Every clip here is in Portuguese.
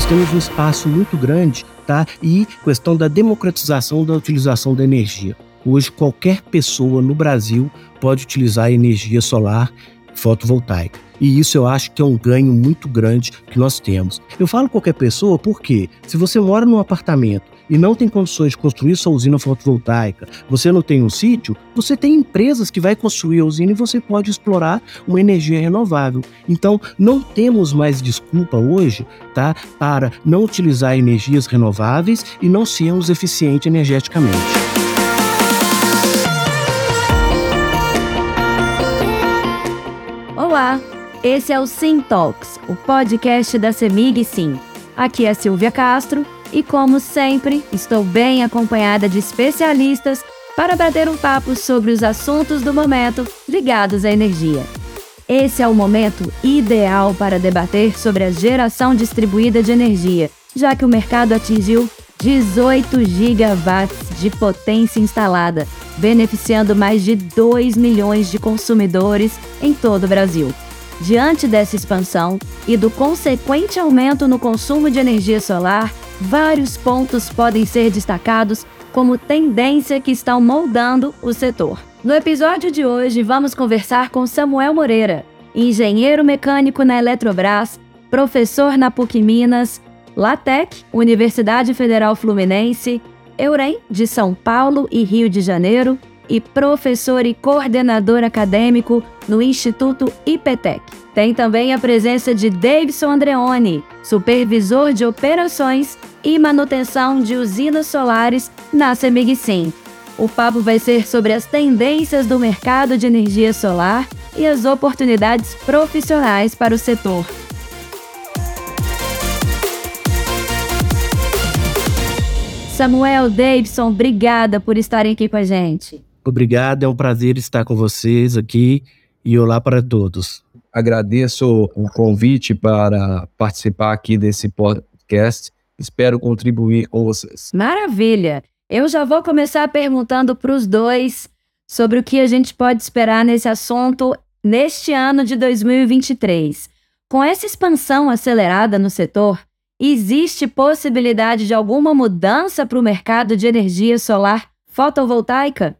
nós temos um espaço muito grande, tá? E questão da democratização da utilização da energia. Hoje, qualquer pessoa no Brasil pode utilizar energia solar fotovoltaica. E isso eu acho que é um ganho muito grande que nós temos. Eu falo qualquer pessoa porque se você mora num apartamento e não tem condições de construir sua usina fotovoltaica, você não tem um sítio, você tem empresas que vai construir a usina e você pode explorar uma energia renovável. Então, não temos mais desculpa hoje, tá, para não utilizar energias renováveis e não sermos eficientes energeticamente. Olá, esse é o Sim Talks, o podcast da Semig Sim. Aqui é Silvia Castro e, como sempre, estou bem acompanhada de especialistas para bater um papo sobre os assuntos do momento ligados à energia. Esse é o momento ideal para debater sobre a geração distribuída de energia, já que o mercado atingiu 18 gigawatts de potência instalada beneficiando mais de 2 milhões de consumidores em todo o Brasil. Diante dessa expansão e do consequente aumento no consumo de energia solar, vários pontos podem ser destacados como tendência que estão moldando o setor. No episódio de hoje, vamos conversar com Samuel Moreira, engenheiro mecânico na Eletrobras, professor na PUC Minas, LATEC, Universidade Federal Fluminense, Eurem, de São Paulo e Rio de Janeiro, e professor e coordenador acadêmico no Instituto IPTEC. Tem também a presença de Davidson Andreoni, supervisor de operações e manutenção de usinas solares na Semigsim. O papo vai ser sobre as tendências do mercado de energia solar e as oportunidades profissionais para o setor. Samuel, Davidson, obrigada por estarem aqui com a gente. Obrigado, é um prazer estar com vocês aqui e olá para todos. Agradeço o convite para participar aqui desse podcast. Espero contribuir com vocês. Maravilha! Eu já vou começar perguntando para os dois sobre o que a gente pode esperar nesse assunto neste ano de 2023. Com essa expansão acelerada no setor, Existe possibilidade de alguma mudança para o mercado de energia solar fotovoltaica?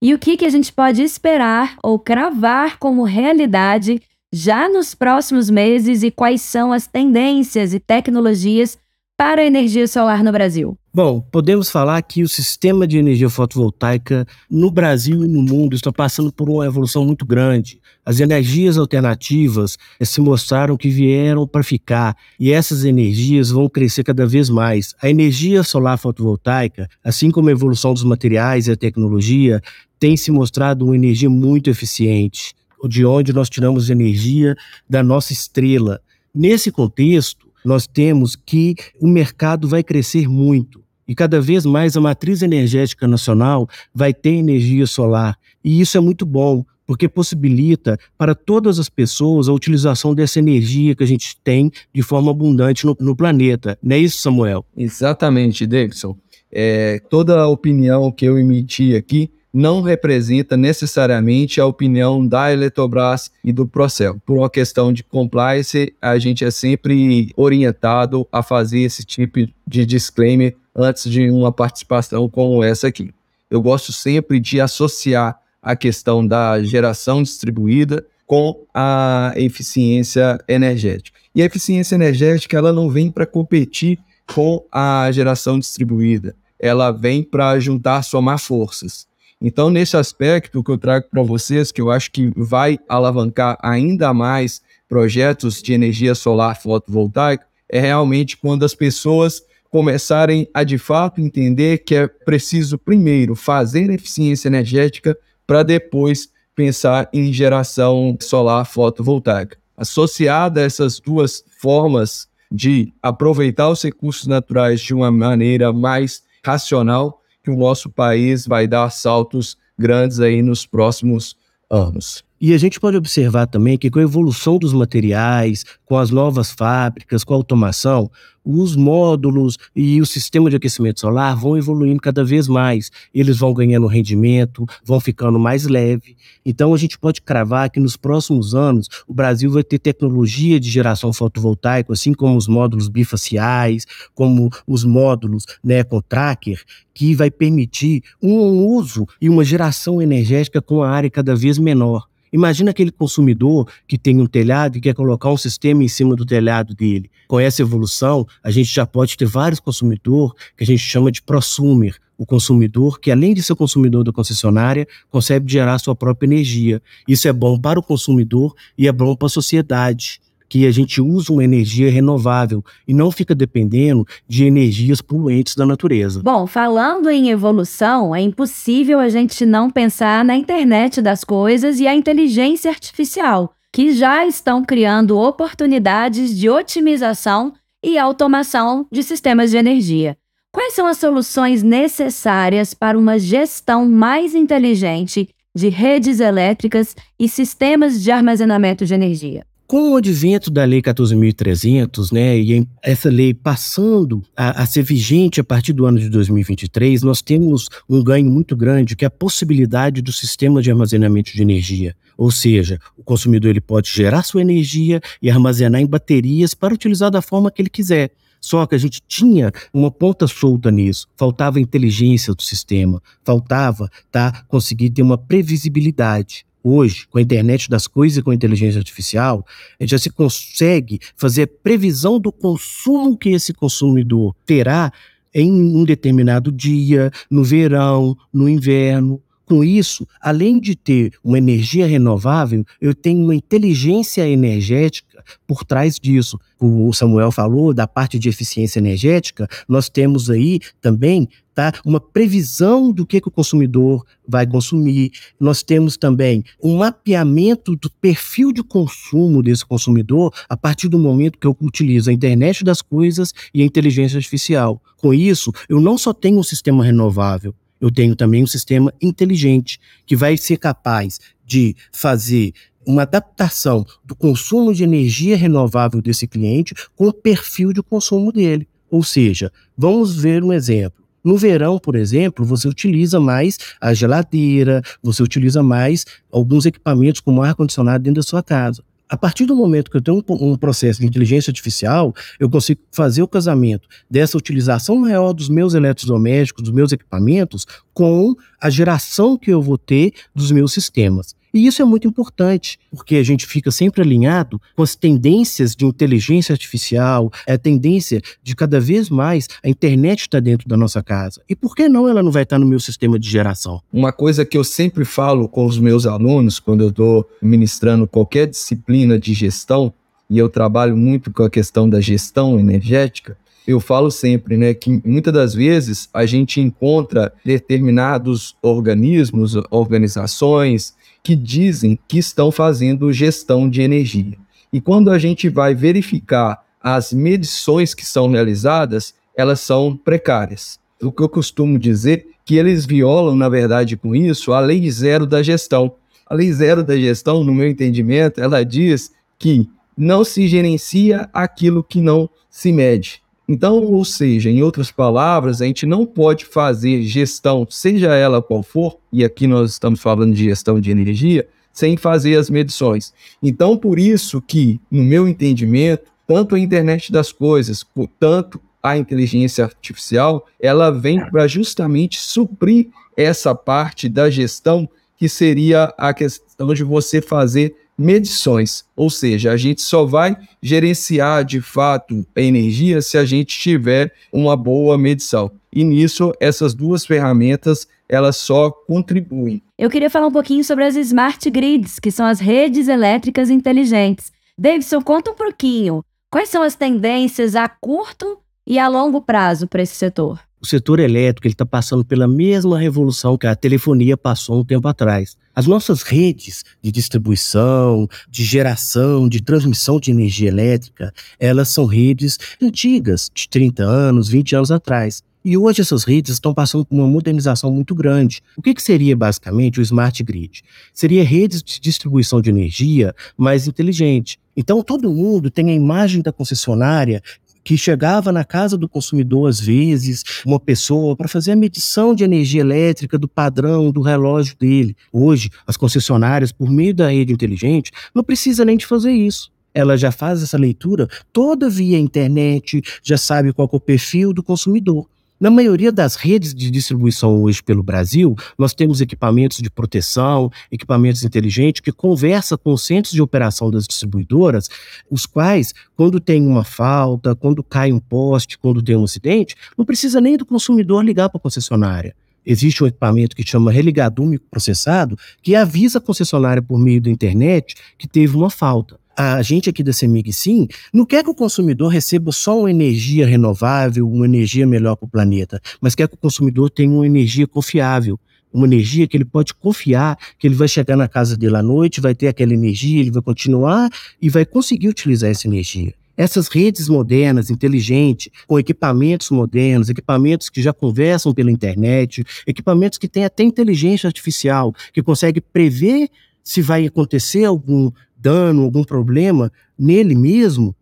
E o que, que a gente pode esperar ou cravar como realidade já nos próximos meses e quais são as tendências e tecnologias para a energia solar no Brasil? Bom, podemos falar que o sistema de energia fotovoltaica no Brasil e no mundo está passando por uma evolução muito grande. As energias alternativas eh, se mostraram que vieram para ficar e essas energias vão crescer cada vez mais. A energia solar fotovoltaica, assim como a evolução dos materiais e a tecnologia, tem se mostrado uma energia muito eficiente, de onde nós tiramos energia da nossa estrela. Nesse contexto, nós temos que o mercado vai crescer muito. E cada vez mais a matriz energética nacional vai ter energia solar. E isso é muito bom, porque possibilita para todas as pessoas a utilização dessa energia que a gente tem de forma abundante no, no planeta. Não é isso, Samuel? Exatamente, Davidson. É, toda a opinião que eu emiti aqui não representa necessariamente a opinião da Eletrobras e do Procel. Por uma questão de compliance, a gente é sempre orientado a fazer esse tipo de disclaimer antes de uma participação como essa aqui. Eu gosto sempre de associar a questão da geração distribuída com a eficiência energética. E a eficiência energética ela não vem para competir com a geração distribuída, ela vem para juntar, somar forças. Então, nesse aspecto que eu trago para vocês, que eu acho que vai alavancar ainda mais projetos de energia solar fotovoltaica, é realmente quando as pessoas começarem a de fato entender que é preciso primeiro fazer eficiência energética para depois pensar em geração solar fotovoltaica. Associada a essas duas formas de aproveitar os recursos naturais de uma maneira mais racional, que o nosso país vai dar saltos grandes aí nos próximos anos. E a gente pode observar também que com a evolução dos materiais, com as novas fábricas, com a automação, os módulos e o sistema de aquecimento solar vão evoluindo cada vez mais. Eles vão ganhando rendimento, vão ficando mais leve. Então a gente pode cravar que nos próximos anos o Brasil vai ter tecnologia de geração fotovoltaica, assim como os módulos bifaciais, como os módulos né, com tracker, que vai permitir um uso e uma geração energética com a área cada vez menor. Imagina aquele consumidor que tem um telhado e quer colocar um sistema em cima do telhado dele. Com essa evolução, a gente já pode ter vários consumidores que a gente chama de prosumer, o consumidor que, além de ser consumidor da concessionária, consegue gerar sua própria energia. Isso é bom para o consumidor e é bom para a sociedade que a gente usa uma energia renovável e não fica dependendo de energias poluentes da natureza. Bom, falando em evolução, é impossível a gente não pensar na internet das coisas e a inteligência artificial, que já estão criando oportunidades de otimização e automação de sistemas de energia. Quais são as soluções necessárias para uma gestão mais inteligente de redes elétricas e sistemas de armazenamento de energia? Com o advento da Lei 14.300, né, e essa lei passando a, a, ser vigente a partir do ano de 2023, nós temos um ganho muito grande, que é a possibilidade do sistema de armazenamento de energia. Ou seja, o consumidor ele pode gerar sua energia e armazenar em baterias para utilizar da forma que ele quiser. Só que a gente tinha uma ponta solta nisso. Faltava inteligência do sistema, faltava tá, conseguir ter uma previsibilidade hoje, com a internet das coisas e com a inteligência artificial, a gente já se consegue fazer previsão do consumo que esse consumidor terá em um determinado dia, no verão, no inverno. Com isso, além de ter uma energia renovável, eu tenho uma inteligência energética por trás disso. O Samuel falou da parte de eficiência energética, nós temos aí também tá, uma previsão do que, que o consumidor vai consumir. Nós temos também um mapeamento do perfil de consumo desse consumidor a partir do momento que eu utilizo a internet das coisas e a inteligência artificial. Com isso, eu não só tenho um sistema renovável, eu tenho também um sistema inteligente que vai ser capaz de fazer uma adaptação do consumo de energia renovável desse cliente com o perfil de consumo dele. Ou seja, vamos ver um exemplo. No verão, por exemplo, você utiliza mais a geladeira, você utiliza mais alguns equipamentos como ar-condicionado dentro da sua casa. A partir do momento que eu tenho um, um, processo de inteligência artificial, eu consigo fazer o casamento dessa utilização maior dos meus eletrodomésticos, dos meus equipamentos, com a geração que eu vou ter dos meus sistemas. E isso é muito importante, porque a gente fica sempre alinhado com as tendências de inteligência artificial, é a tendência de cada vez mais a internet estar tá dentro da nossa casa. E por que não ela não vai estar tá no meu sistema de geração? Uma coisa que eu sempre falo com os meus alunos quando eu estou ministrando qualquer disciplina de gestão, e eu trabalho muito com a questão da gestão energética, eu falo sempre, né, que muitas das vezes a gente encontra determinados organismos, organizações, que dizem que estão fazendo gestão de energia. E quando a gente vai verificar as medições que são realizadas, elas são precárias. O que eu costumo dizer que eles violam, na verdade, com isso, a lei zero da gestão. A lei zero da gestão, no meu entendimento, ela diz que não se gerencia aquilo que não se mede. Então, ou seja, em outras palavras, a gente não pode fazer gestão, seja ela qual for, e aqui nós estamos falando de gestão de energia, sem fazer as medições. Então, por isso que, no meu entendimento, tanto a internet das coisas, tanto a inteligência artificial, ela vem para justamente suprir essa parte da gestão que seria a questão de você fazer medições, ou seja, a gente só vai gerenciar de fato a energia se a gente tiver uma boa medição. E nisso essas duas ferramentas elas só contribuem. Eu queria falar um pouquinho sobre as smart grids, que são as redes elétricas inteligentes. Davidson, conta um pouquinho. Quais são as tendências a curto e a longo prazo para esse setor? O setor elétrico está passando pela mesma revolução que a telefonia passou um tempo atrás. As nossas redes de distribuição, de geração, de transmissão de energia elétrica, elas são redes antigas, de 30 anos, 20 anos atrás. E hoje essas redes estão passando por uma modernização muito grande. O que, que seria basicamente o smart grid? Seria redes de distribuição de energia mais inteligente. Então todo mundo tem a imagem da concessionária que chegava na casa do consumidor, às vezes, uma pessoa para fazer a medição de energia elétrica do padrão do relógio dele. Hoje, as concessionárias, por meio da rede inteligente, não precisa nem de fazer isso. Ela já faz essa leitura toda via internet, já sabe qual é o perfil do consumidor. Na maioria das redes de distribuição hoje pelo Brasil, nós temos equipamentos de proteção, equipamentos inteligentes que conversam com os centros de operação das distribuidoras, os quais, quando tem uma falta, quando cai um poste, quando tem um acidente, não precisa nem do consumidor ligar para a concessionária. Existe um equipamento que chama religador microprocessado que avisa a concessionária por meio da internet que teve uma falta a gente aqui da CEMIG sim, não quer que o consumidor receba só uma energia renovável, uma energia melhor para o planeta, mas quer que o consumidor tenha uma energia confiável, uma energia que ele pode confiar, que ele vai chegar na casa dele à noite, vai ter aquela energia, ele vai continuar e vai conseguir utilizar essa energia. Essas redes modernas, inteligentes, com equipamentos modernos, equipamentos que já conversam pela internet, equipamentos que têm até inteligência artificial, que consegue prever se vai acontecer algum dano, algum problema nele mesmo,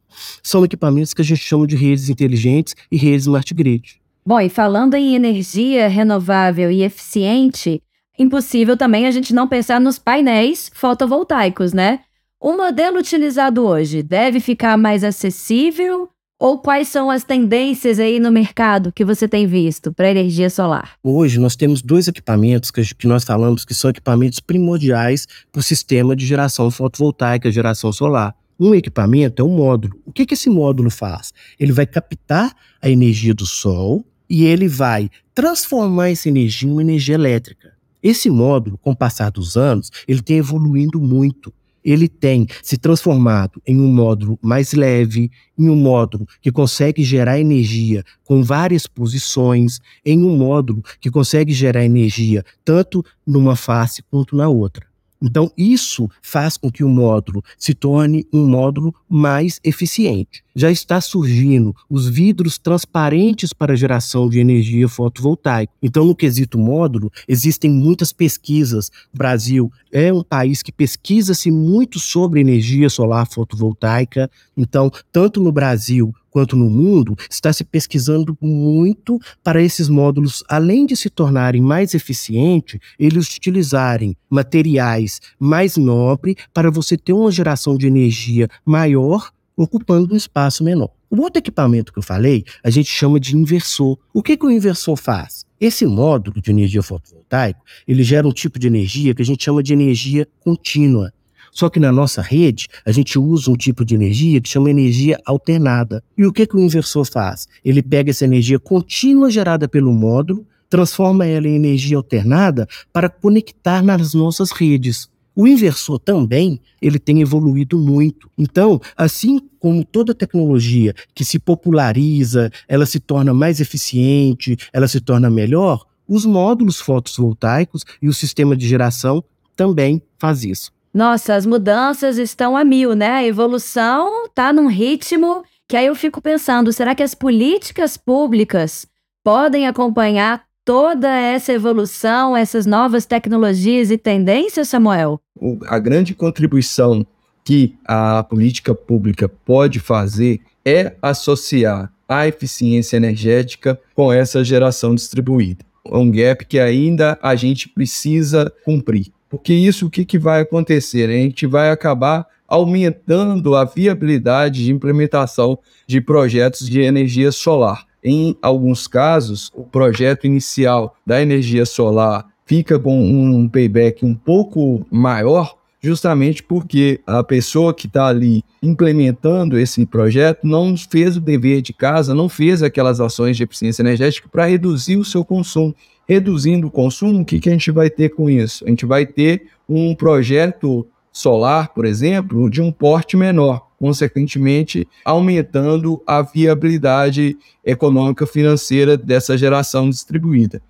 são equipamentos que a gente chama de redes inteligentes e redes smart grid. Bom, e falando em energia renovável e eficiente, impossível também a gente não pensar nos painéis fotovoltaicos, né? O modelo utilizado hoje deve ficar mais acessível ou quais são as tendências aí no mercado que você tem visto para energia solar? Hoje nós temos dois equipamentos que, nós falamos que são equipamentos primordiais para o sistema de geração fotovoltaica, geração solar. Um equipamento é um módulo. O que, que esse módulo faz? Ele vai captar a energia do sol e ele vai transformar essa energia em uma energia elétrica. Esse módulo, com o passar dos anos, ele tem evoluindo muito ele tem se transformado em um módulo mais leve, em um módulo que consegue gerar energia com várias posições, em um módulo que consegue gerar energia tanto numa face quanto na outra. Então, isso faz com que o módulo se torne um módulo mais eficiente. Já está surgindo os vidros transparentes para geração de energia fotovoltaica. Então, no quesito módulo, existem muitas pesquisas. O Brasil é um país que pesquisa-se muito sobre energia solar fotovoltaica. Então, tanto no Brasil quanto no mundo, está se pesquisando muito para esses módulos, além de se tornarem mais eficientes, eles utilizarem materiais mais nobres para você ter uma geração de energia maior ocupando um espaço menor. O outro equipamento que eu falei, a gente chama de inversor. O que, que o inversor faz? Esse módulo de energia fotovoltaica, ele gera um tipo de energia que a gente chama de energia contínua. Só que na nossa rede, a gente usa um tipo de energia que chama energia alternada. E o que, que o inversor faz? Ele pega essa energia contínua gerada pelo módulo, transforma ela em energia alternada para conectar nas nossas redes. O inversor também, ele tem evoluído muito. Então, assim como toda tecnologia que se populariza, ela se torna mais eficiente, ela se torna melhor, os módulos fotovoltaicos e o sistema de geração também faz isso. Nossa, as mudanças estão a mil, né? A evolução está num ritmo que aí eu fico pensando, será que as políticas públicas podem acompanhar toda essa evolução, essas novas tecnologias e tendências, Samuel? A grande contribuição que a política pública pode fazer é associar a eficiência energética com essa geração distribuída. É um gap que ainda a gente precisa cumprir. Porque isso o que, que vai acontecer? A gente vai acabar aumentando a viabilidade de implementação de projetos de energia solar. Em alguns casos, o projeto inicial da energia solar fica com um payback um pouco maior, justamente porque a pessoa que está ali implementando esse projeto não fez o dever de casa, não fez aquelas ações de eficiência energética para reduzir o seu consumo reduzindo o consumo, o que, que a gente vai ter com isso? A gente vai ter um projeto solar, por exemplo, de um porte menor, consequentemente aumentando a viabilidade econômica financeira dessa geração distribuída.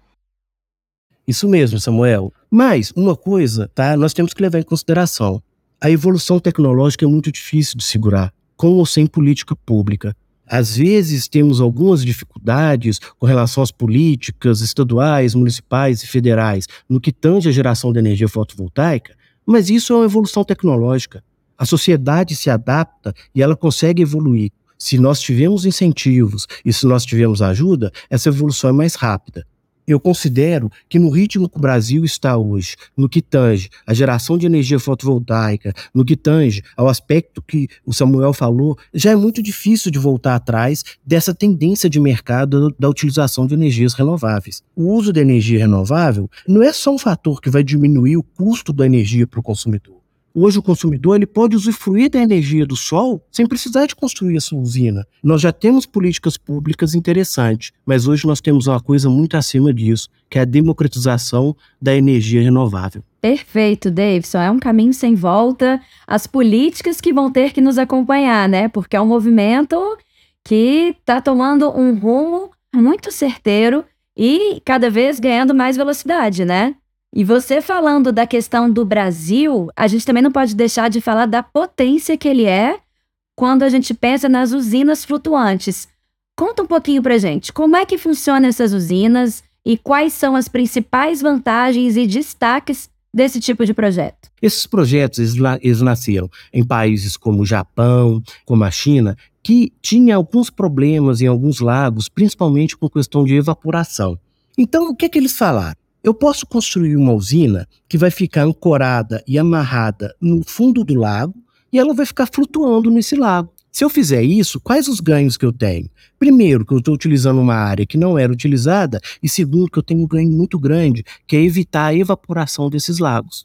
Isso mesmo, Samuel. Mas uma coisa, tá? Nós temos que levar em consideração. A evolução tecnológica é muito difícil de segurar, com ou sem política pública. Às vezes temos algumas dificuldades com relação às políticas estaduais, municipais e federais no que tange a geração de energia fotovoltaica, mas isso é uma evolução tecnológica. A sociedade se adapta e ela consegue evoluir. Se nós tivermos incentivos e se nós tivermos ajuda, essa evolução é mais rápida. Eu considero que no ritmo que o Brasil está hoje, no que tange a geração de energia fotovoltaica, no que tange ao aspecto que o Samuel falou, já é muito difícil de voltar atrás dessa tendência de mercado da utilização de energias renováveis. O uso da energia renovável não é só um fator que vai diminuir o custo da energia para o consumidor. Hoje o consumidor ele pode usufruir da energia do sol sem precisar de construir essa usina. Nós já temos políticas públicas interessantes, mas hoje nós temos uma coisa muito acima disso, que é a democratização da energia renovável. Perfeito, Davidson. É um caminho sem volta. As políticas que vão ter que nos acompanhar, né? Porque é um movimento que está tomando um rumo muito certeiro e cada vez ganhando mais velocidade, né? E você falando da questão do Brasil, a gente também não pode deixar de falar da potência que ele é quando a gente pensa nas usinas flutuantes. Conta um pouquinho pra gente, como é que funcionam essas usinas e quais são as principais vantagens e destaques desse tipo de projeto? Esses projetos eles, nasceram em países como o Japão, como a China, que tinha alguns problemas em alguns lagos, principalmente com questão de evaporação. Então, o que, que eles falaram? Eu posso construir uma usina que vai ficar ancorada e amarrada no fundo do lago e ela vai ficar flutuando nesse lago. Se eu fizer isso, quais os ganhos que eu tenho? Primeiro, que eu estou utilizando uma área que não era utilizada, e segundo, que eu tenho um ganho muito grande, que é evitar a evaporação desses lagos.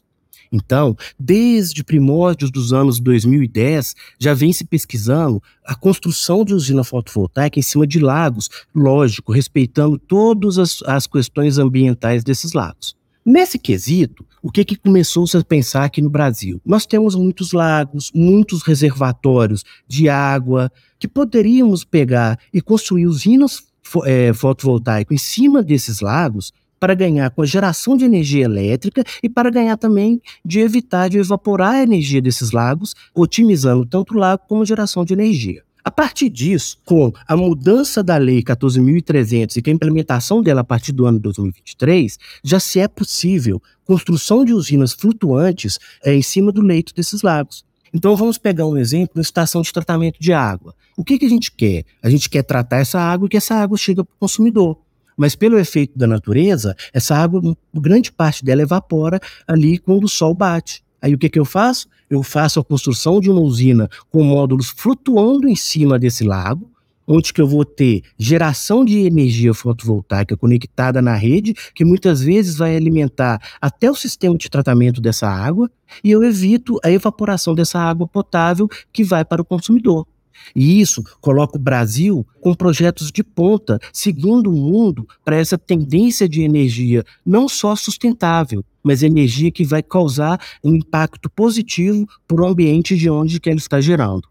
Então, desde primórdios dos anos 2010, já vem se pesquisando a construção de usina fotovoltaica em cima de lagos, lógico, respeitando todas as, as questões ambientais desses lagos. Nesse quesito, o que, que começou -se a pensar aqui no Brasil? Nós temos muitos lagos, muitos reservatórios de água que poderíamos pegar e construir usinas é, fotovoltaicas em cima desses lagos para ganhar com a geração de energia elétrica e para ganhar também de evitar de evaporar a energia desses lagos, otimizando tanto o lago como a geração de energia. A partir disso, com a mudança da Lei 14.300 e com a implementação dela a partir do ano 2023, já se é possível construção de usinas flutuantes é, em cima do leito desses lagos. Então vamos pegar um exemplo na estação de tratamento de água. O que, que a gente quer? A gente quer tratar essa água e que essa água chegue para o consumidor. Mas pelo efeito da natureza, essa água, grande parte dela evapora ali quando o sol bate. Aí o que, que eu faço? Eu faço a construção de uma usina com módulos flutuando em cima desse lago, onde que eu vou ter geração de energia fotovoltaica conectada na rede, que muitas vezes vai alimentar até o sistema de tratamento dessa água, e eu evito a evaporação dessa água potável que vai para o consumidor. E isso coloca o Brasil com projetos de ponta, segundo o mundo, para essa tendência de energia não só sustentável, mas energia que vai causar um impacto positivo para o ambiente de onde que ela está gerando.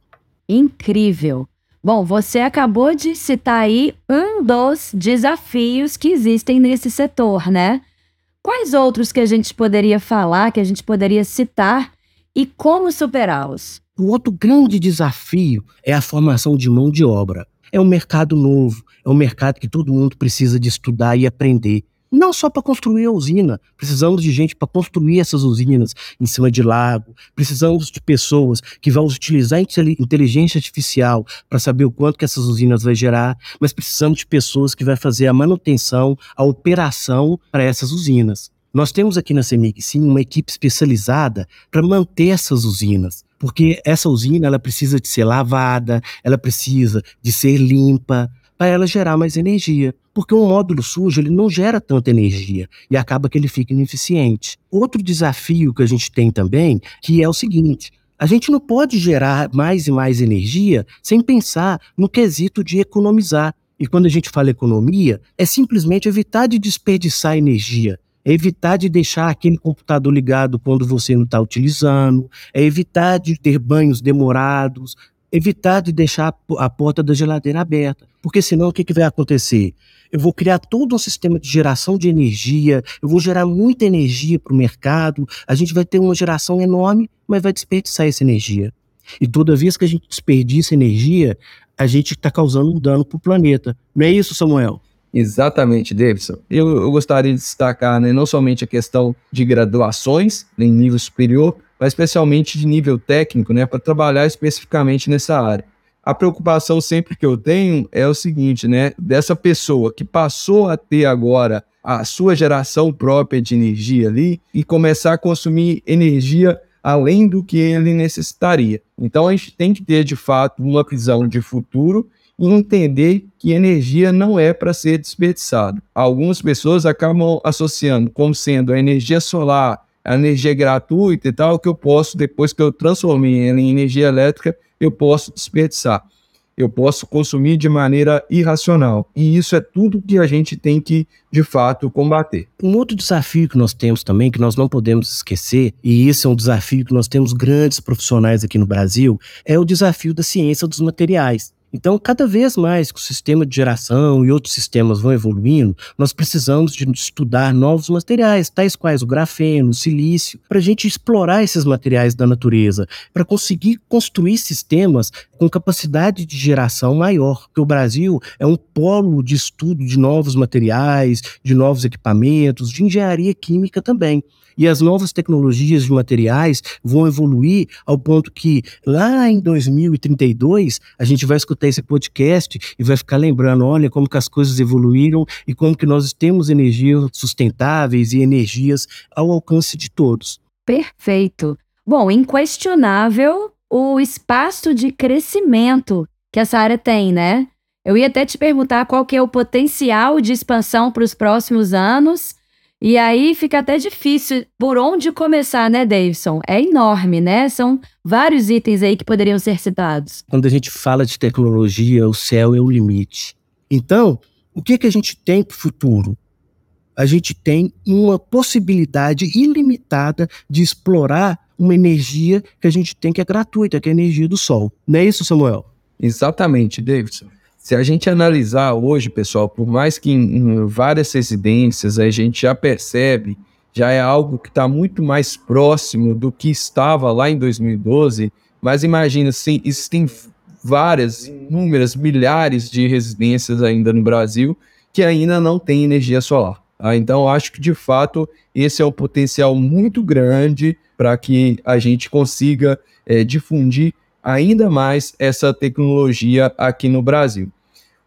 Incrível! Bom, você acabou de citar aí um dos desafios que existem nesse setor, né? Quais outros que a gente poderia falar, que a gente poderia citar e como superá-los? O outro grande desafio é a formação de mão de obra. É um mercado novo, é um mercado que todo mundo precisa de estudar e aprender. Não só para construir a usina, precisamos de gente para construir essas usinas em cima de lago, precisamos de pessoas que vão utilizar inteligência artificial para saber o quanto que essas usinas vai gerar, mas precisamos de pessoas que vão fazer a manutenção, a operação para essas usinas. Nós temos aqui na CEMIG, sim, uma equipe especializada para manter essas usinas porque essa usina ela precisa de ser lavada, ela precisa de ser limpa para ela gerar mais energia. Porque um módulo sujo ele não gera tanta energia e acaba que ele fica ineficiente. Outro desafio que a gente tem também, que é o seguinte, a gente não pode gerar mais e mais energia sem pensar no quesito de economizar. E quando a gente fala economia, é simplesmente evitar de desperdiçar energia é evitar de deixar aquele computador ligado quando você não está utilizando, é evitar de ter banhos demorados, evitar de deixar a porta da geladeira aberta, porque senão o que, que vai acontecer? Eu vou criar todo um sistema de geração de energia, eu vou gerar muita energia para o mercado, a gente vai ter uma geração enorme, mas vai desperdiçar essa energia. E toda vez que a gente desperdiça energia, a gente está causando um dano para o planeta. Não é isso, Samuel? Exatamente, Davidson. Eu, eu gostaria de destacar né, não somente a questão de graduações em nível superior, mas especialmente de nível técnico, né, para trabalhar especificamente nessa área. A preocupação sempre que eu tenho é o seguinte, né, dessa pessoa que passou a ter agora a sua geração própria de energia ali e começar a consumir energia além do que ele necessitaria. Então a gente tem que ter de fato uma visão de futuro e entender que energia não é para ser desperdiçada. Algumas pessoas acabam associando como sendo a energia solar, a energia gratuita e tal, que eu posso, depois que eu transformei ela em energia elétrica, eu posso desperdiçar eu posso consumir de maneira irracional. E isso é tudo que a gente tem que, de fato, combater. Um outro desafio que nós temos também, que nós não podemos esquecer, e isso é um desafio que nós temos grandes profissionais aqui no Brasil, é o desafio da ciência dos materiais. Então, cada vez mais que o sistema de geração e outros sistemas vão evoluindo, nós precisamos de estudar novos materiais, tais quais o grafeno, o silício, para a gente explorar esses materiais da natureza, para conseguir construir sistemas com capacidade de geração maior. Porque o Brasil é um polo de estudo de novos materiais, de novos equipamentos, de engenharia química também. E as novas tecnologias de materiais vão evoluir ao ponto que lá em 2032 a gente vai escutar esse podcast e vai ficar lembrando, olha como que as coisas evoluíram e como que nós temos energias sustentáveis e energias ao alcance de todos. Perfeito. Bom, inquestionável o espaço de crescimento que essa área tem, né? Eu ia até te perguntar qual que é o potencial de expansão para os próximos anos e aí fica até difícil por onde começar, né, Davidson? É enorme, né? São vários itens aí que poderiam ser citados. Quando a gente fala de tecnologia, o céu é o limite. Então, o que, que a gente tem para o futuro? A gente tem uma possibilidade ilimitada de explorar uma energia que a gente tem que é gratuita, que é a energia do sol. Não é isso, Samuel? Exatamente, Davidson. Se a gente analisar hoje, pessoal, por mais que em, em várias residências a gente já percebe, já é algo que está muito mais próximo do que estava lá em 2012, mas imagina, assim, existem várias, inúmeras, milhares de residências ainda no Brasil que ainda não têm energia solar. Tá? Então, acho que de fato esse é um potencial muito grande para que a gente consiga é, difundir ainda mais essa tecnologia aqui no Brasil.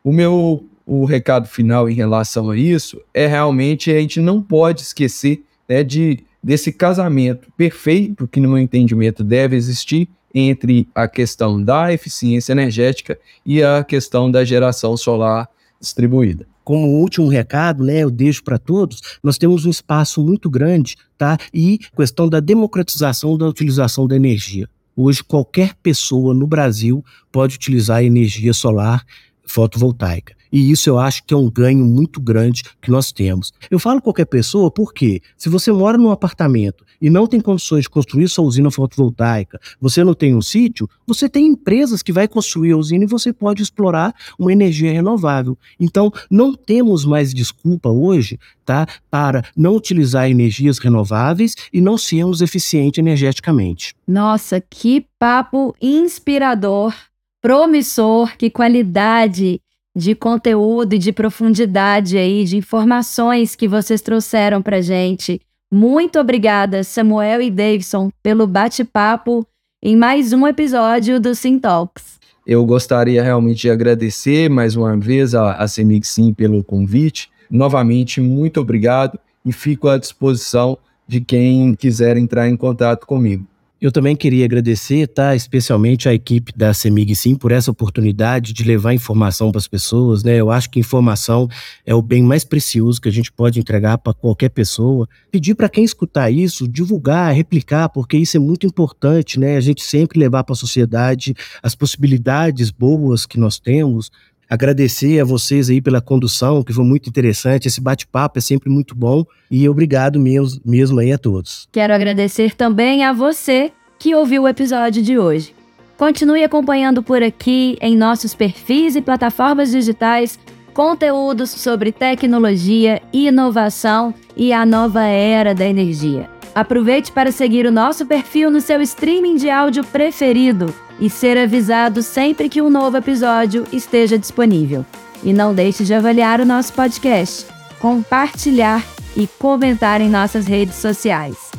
O meu o recado final em relação a isso é realmente a gente não pode esquecer né, de, desse casamento perfeito que, no meu entendimento, deve existir entre a questão da eficiência energética e a questão da geração solar distribuída. Como último recado, né, eu deixo para todos, nós temos um espaço muito grande, tá? E questão da democratização da utilização da energia. Hoje, qualquer pessoa no Brasil pode utilizar energia solar fotovoltaica. E isso eu acho que é um ganho muito grande que nós temos. Eu falo qualquer pessoa porque se você mora num apartamento e não tem condições de construir sua usina fotovoltaica, você não tem um sítio, você tem empresas que vai construir a usina e você pode explorar uma energia renovável. Então, não temos mais desculpa hoje, tá, para não utilizar energias renováveis e não sermos eficientes energeticamente. Nossa, que papo inspirador, promissor, que qualidade de conteúdo e de profundidade aí, de informações que vocês trouxeram para gente. Muito obrigada, Samuel e Davidson, pelo bate-papo em mais um episódio do Sim Talks. Eu gostaria realmente de agradecer mais uma vez a, a Semig Sim pelo convite. Novamente, muito obrigado e fico à disposição de quem quiser entrar em contato comigo. Eu também queria agradecer, tá, especialmente a equipe da Semig Sim por essa oportunidade de levar informação para as pessoas, né? Eu acho que informação é o bem mais precioso que a gente pode entregar para qualquer pessoa. Pedir para quem escutar isso, divulgar, replicar, porque isso é muito importante, né? A gente sempre levar para a sociedade as possibilidades boas que nós temos, agradecer a vocês aí pela condução, que foi muito interessante. Esse bate-papo é sempre muito bom. E obrigado mesmo, mesmo aí a todos. Quero agradecer também a você que ouviu o episódio de hoje. Continue acompanhando por aqui em nossos perfis e plataformas digitais conteúdos sobre tecnologia, inovação e a nova era da energia. Aproveite para seguir o nosso perfil no seu streaming de áudio preferido e ser avisado sempre que um novo episódio esteja disponível. E não deixe de avaliar o nosso podcast, compartilhar e comentar em nossas redes sociais.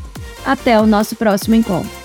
Até o nosso próximo encontro.